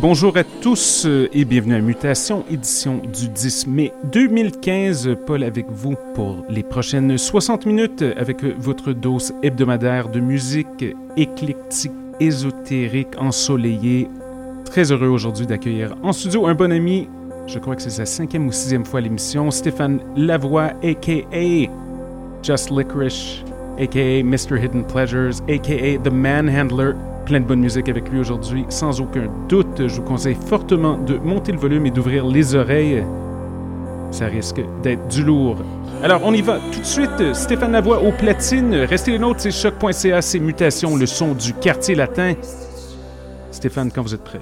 Bonjour à tous euh, et bienvenue à Mutation, édition du 10 mai 2015. Paul avec vous pour les prochaines 60 minutes avec votre dose hebdomadaire de musique éclectique, ésotérique, ensoleillée. Très heureux aujourd'hui d'accueillir en studio un bon ami, je crois que c'est sa cinquième ou sixième fois l'émission, Stéphane Lavoie, a.k.a. Just Licorice, a.k.a. Mr. Hidden Pleasures, a.k.a. The Manhandler, plein de bonne musique avec lui aujourd'hui, sans aucun doute. Je vous conseille fortement de monter le volume et d'ouvrir les oreilles. Ça risque d'être du lourd. Alors, on y va tout de suite. Stéphane Lavoie au platine. Restez les nôtres, c'est choc.ca, c'est Mutations, le son du quartier latin. Stéphane, quand vous êtes prêt.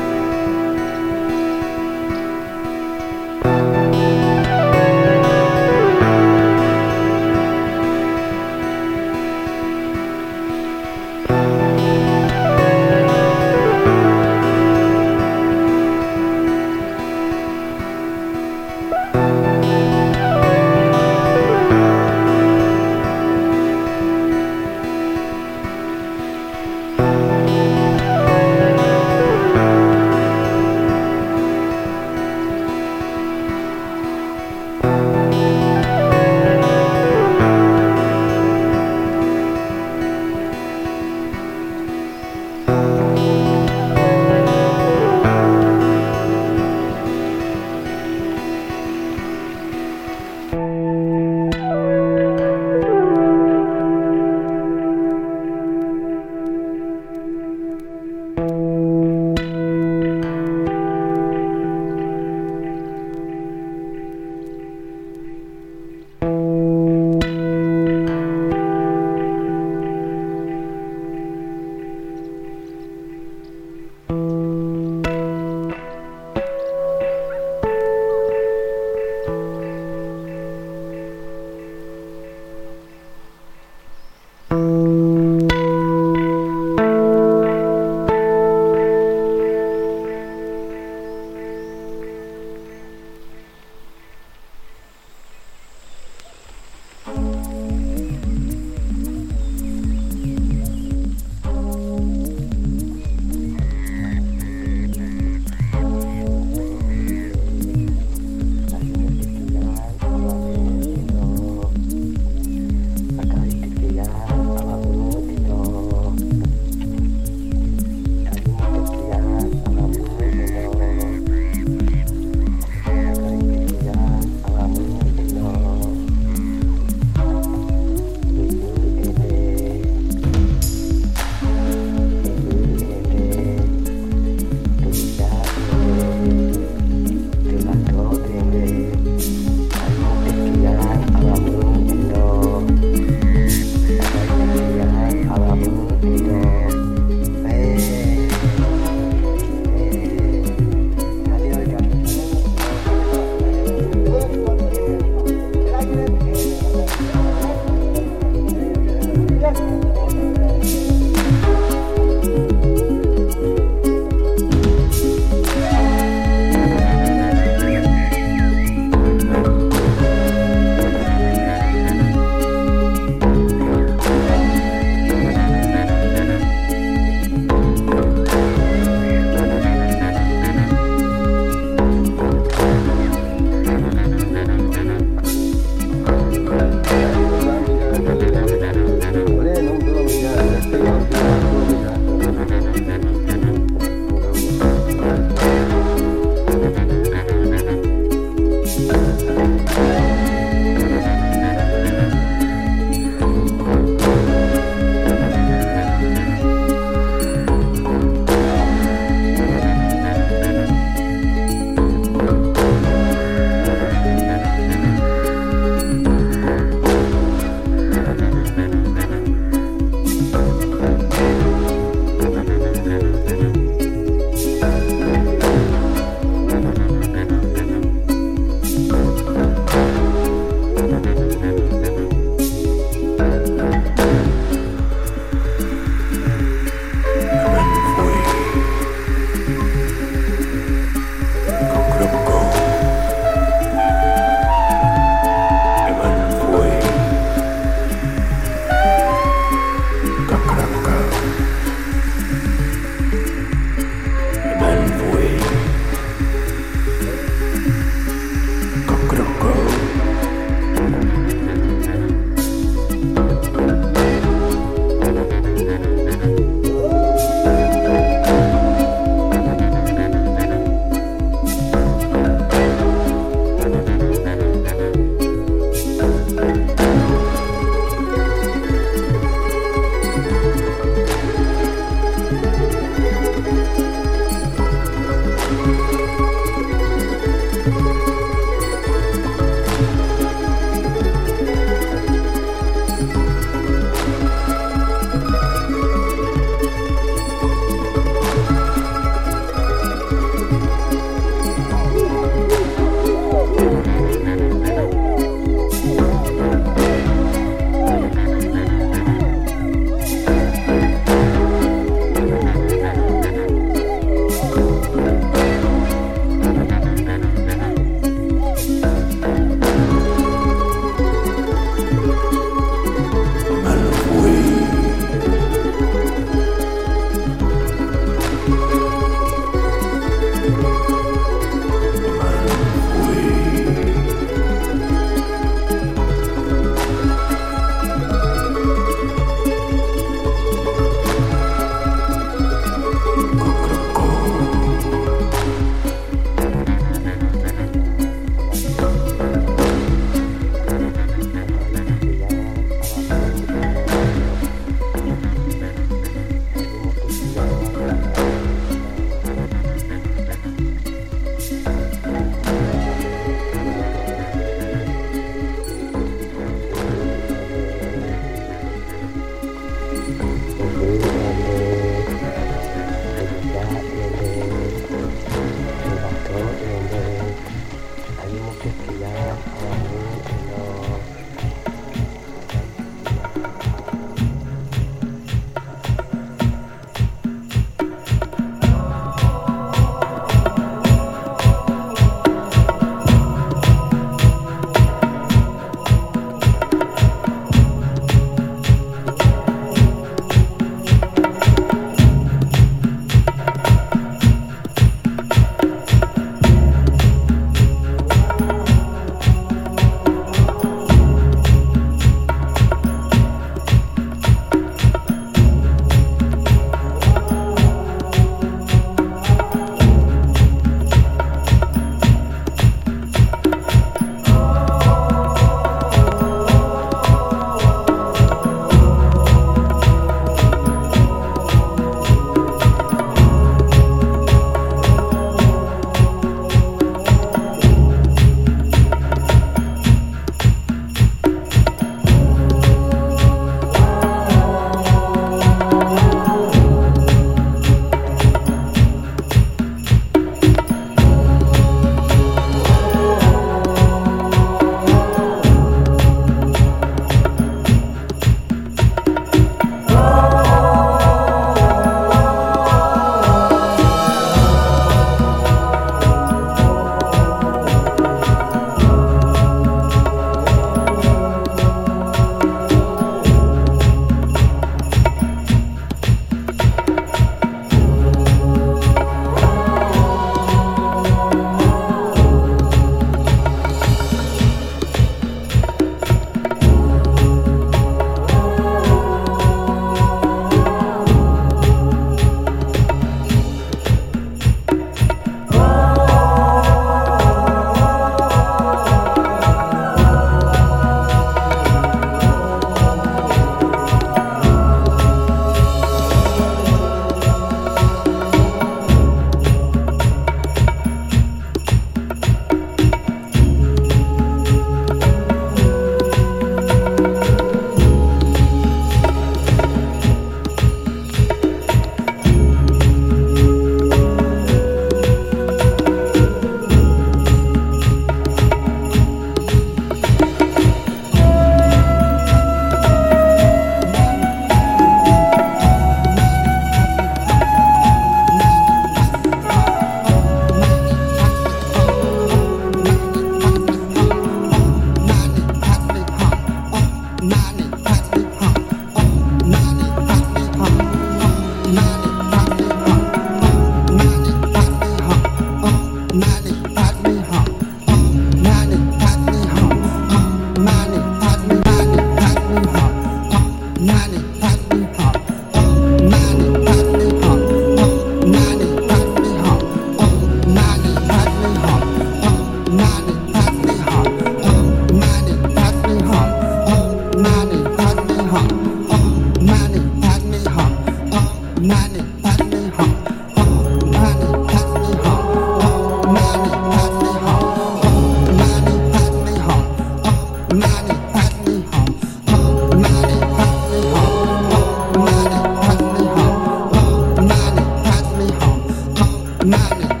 Ghana.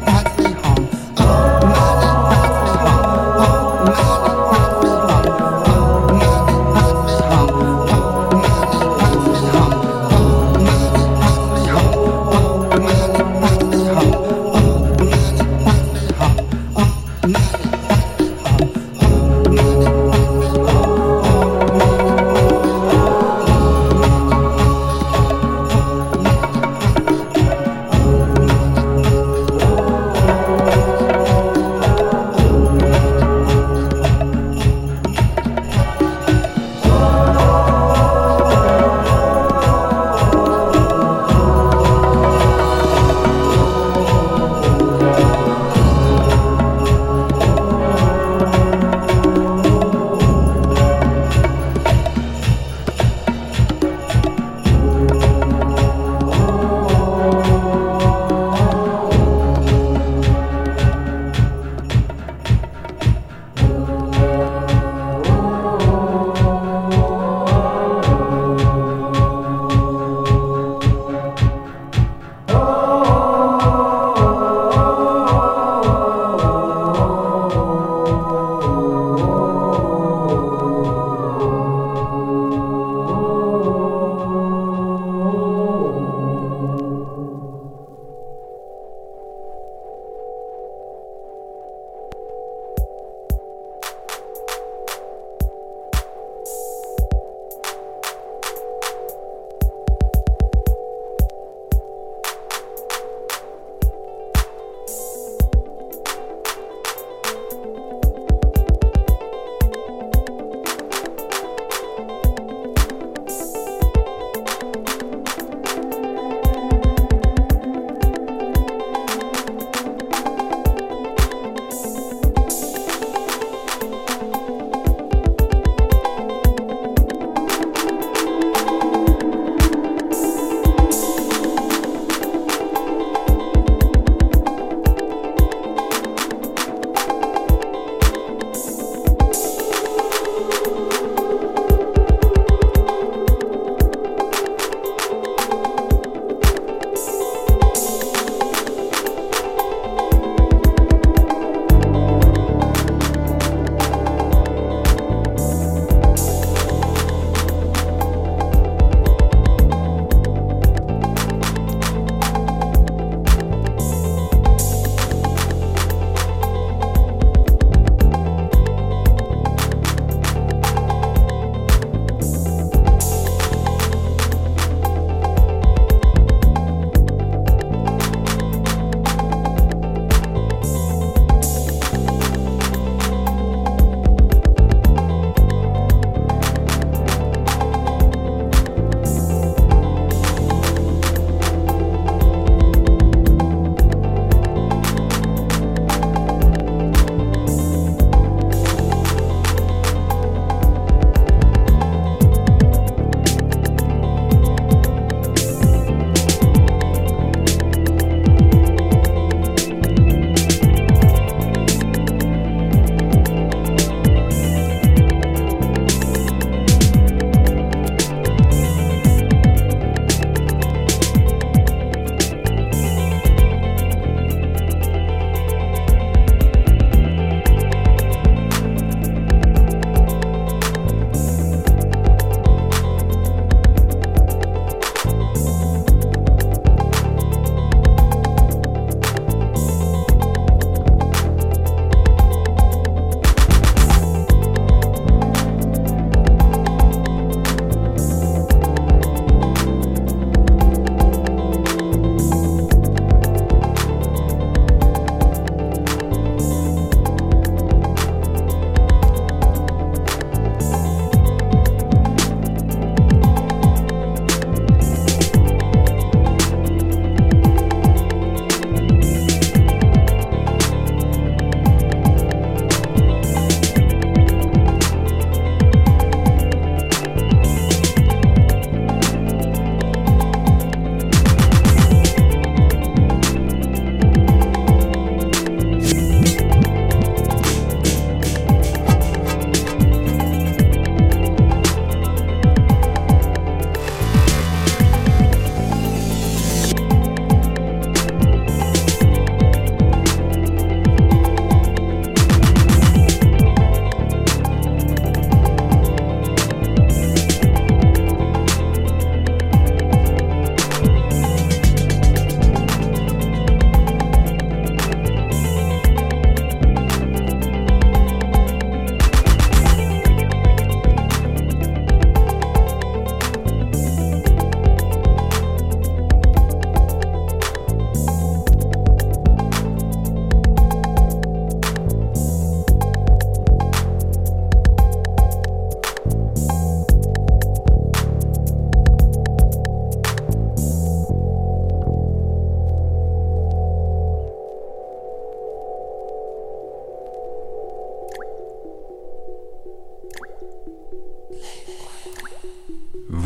you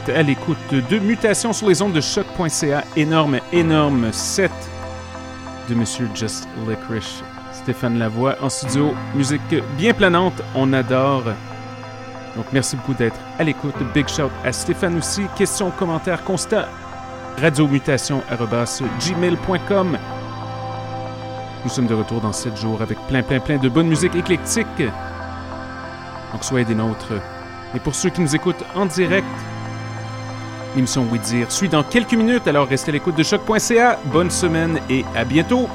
Êtes à l'écoute de Mutations sur les ondes de choc.ca. Énorme, énorme set de Monsieur Just Licorice. Stéphane Lavoie en studio. Musique bien planante, on adore. Donc merci beaucoup d'être à l'écoute. Big shout à Stéphane aussi. Questions, commentaires, constats. Radiomutation.gmail.com Nous sommes de retour dans 7 jours avec plein, plein, plein de bonne musique éclectique. Donc soyez des nôtres. Et pour ceux qui nous écoutent en direct, l'émission Oui Dire suit dans quelques minutes, alors restez à l'écoute de choc.ca. Bonne semaine et à bientôt!